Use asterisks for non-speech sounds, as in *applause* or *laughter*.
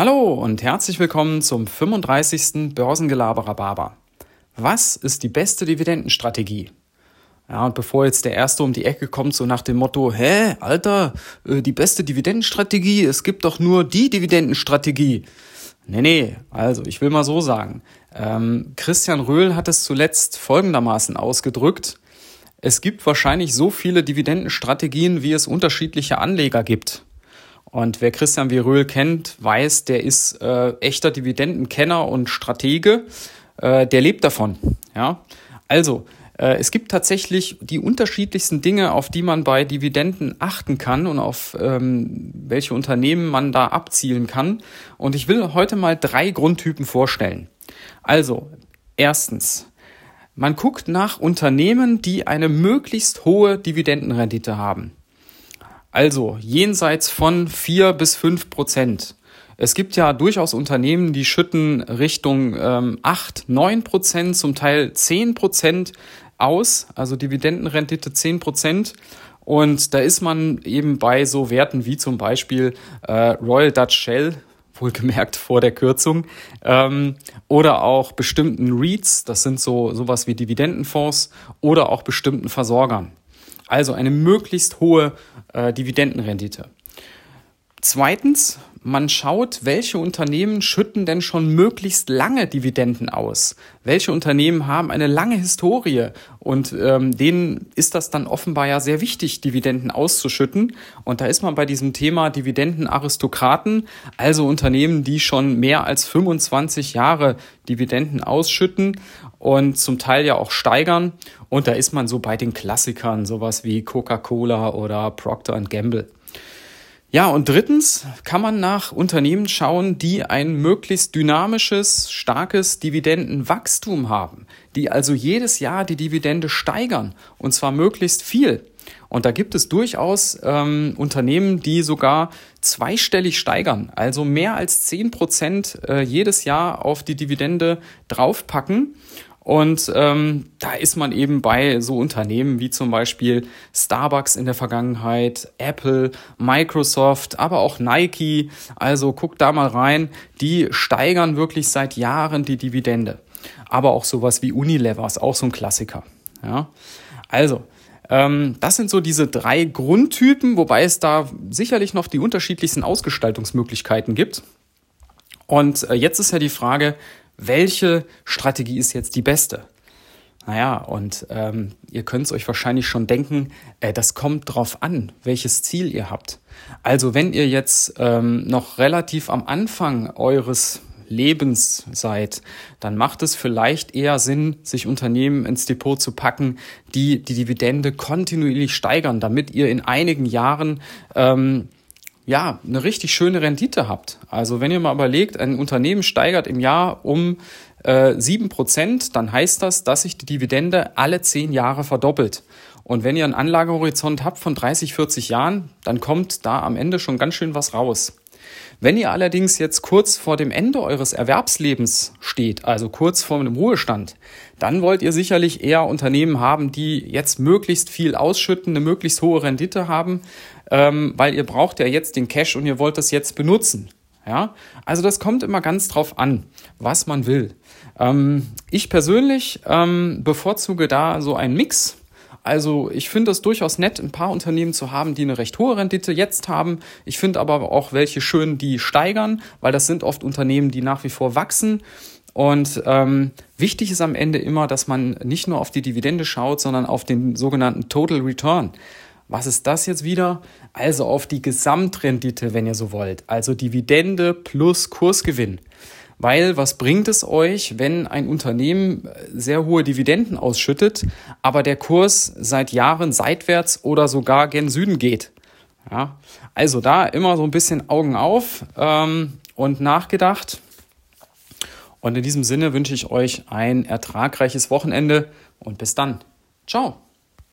Hallo und herzlich willkommen zum 35. Börsengelaberer Barber. Was ist die beste Dividendenstrategie? Ja, und bevor jetzt der Erste um die Ecke kommt, so nach dem Motto, hä, Alter, äh, die beste Dividendenstrategie, es gibt doch nur die Dividendenstrategie. Nee, nee, also ich will mal so sagen. Ähm, Christian Röhl hat es zuletzt folgendermaßen ausgedrückt. Es gibt wahrscheinlich so viele Dividendenstrategien, wie es unterschiedliche Anleger gibt. Und wer Christian Viröhl kennt, weiß, der ist äh, echter Dividendenkenner und Stratege. Äh, der lebt davon. Ja? Also, äh, es gibt tatsächlich die unterschiedlichsten Dinge, auf die man bei Dividenden achten kann und auf ähm, welche Unternehmen man da abzielen kann. Und ich will heute mal drei Grundtypen vorstellen. Also, erstens, man guckt nach Unternehmen, die eine möglichst hohe Dividendenrendite haben. Also jenseits von vier bis fünf Prozent. Es gibt ja durchaus Unternehmen, die schütten Richtung ähm, 8, 9 Prozent, zum Teil 10 Prozent aus, also Dividendenrendite 10 Prozent. Und da ist man eben bei so Werten wie zum Beispiel äh, Royal Dutch Shell, *laughs* wohlgemerkt vor der Kürzung, ähm, oder auch bestimmten REITs, das sind so sowas wie Dividendenfonds, oder auch bestimmten Versorgern. Also eine möglichst hohe äh, Dividendenrendite. Zweitens, man schaut, welche Unternehmen schütten denn schon möglichst lange Dividenden aus. Welche Unternehmen haben eine lange Historie und ähm, denen ist das dann offenbar ja sehr wichtig, Dividenden auszuschütten. Und da ist man bei diesem Thema Dividendenaristokraten, also Unternehmen, die schon mehr als 25 Jahre Dividenden ausschütten und zum Teil ja auch steigern. Und da ist man so bei den Klassikern, sowas wie Coca-Cola oder Procter Gamble. Ja, und drittens kann man nach Unternehmen schauen, die ein möglichst dynamisches, starkes Dividendenwachstum haben, die also jedes Jahr die Dividende steigern und zwar möglichst viel. Und da gibt es durchaus ähm, Unternehmen, die sogar zweistellig steigern, also mehr als zehn Prozent äh, jedes Jahr auf die Dividende draufpacken. Und ähm, da ist man eben bei so Unternehmen wie zum Beispiel Starbucks in der Vergangenheit, Apple, Microsoft, aber auch Nike. Also guckt da mal rein. Die steigern wirklich seit Jahren die Dividende. Aber auch sowas wie Unilever ist auch so ein Klassiker. Ja, also ähm, das sind so diese drei Grundtypen, wobei es da sicherlich noch die unterschiedlichsten Ausgestaltungsmöglichkeiten gibt. Und äh, jetzt ist ja die Frage, welche Strategie ist jetzt die beste? Naja, und ähm, ihr könnt es euch wahrscheinlich schon denken, äh, das kommt drauf an, welches Ziel ihr habt. Also wenn ihr jetzt ähm, noch relativ am Anfang eures Lebens seid, dann macht es vielleicht eher Sinn, sich Unternehmen ins Depot zu packen, die die Dividende kontinuierlich steigern, damit ihr in einigen Jahren ähm, ja, eine richtig schöne Rendite habt. Also wenn ihr mal überlegt, ein Unternehmen steigert im Jahr um äh, 7%, dann heißt das, dass sich die Dividende alle 10 Jahre verdoppelt. Und wenn ihr einen Anlagehorizont habt von 30, 40 Jahren, dann kommt da am Ende schon ganz schön was raus. Wenn ihr allerdings jetzt kurz vor dem Ende eures Erwerbslebens steht, also kurz vor einem Ruhestand, dann wollt ihr sicherlich eher Unternehmen haben, die jetzt möglichst viel ausschütten, eine möglichst hohe Rendite haben, ähm, weil ihr braucht ja jetzt den Cash und ihr wollt das jetzt benutzen. Ja, also das kommt immer ganz drauf an, was man will. Ähm, ich persönlich ähm, bevorzuge da so einen Mix also ich finde es durchaus nett, ein paar Unternehmen zu haben, die eine recht hohe Rendite jetzt haben. Ich finde aber auch welche schön, die steigern, weil das sind oft Unternehmen, die nach wie vor wachsen. Und ähm, wichtig ist am Ende immer, dass man nicht nur auf die Dividende schaut, sondern auf den sogenannten Total Return. Was ist das jetzt wieder? Also auf die Gesamtrendite, wenn ihr so wollt. Also Dividende plus Kursgewinn. Weil was bringt es euch, wenn ein Unternehmen sehr hohe Dividenden ausschüttet, aber der Kurs seit Jahren seitwärts oder sogar gen Süden geht? Ja, also da immer so ein bisschen Augen auf ähm, und nachgedacht. Und in diesem Sinne wünsche ich euch ein ertragreiches Wochenende und bis dann. Ciao.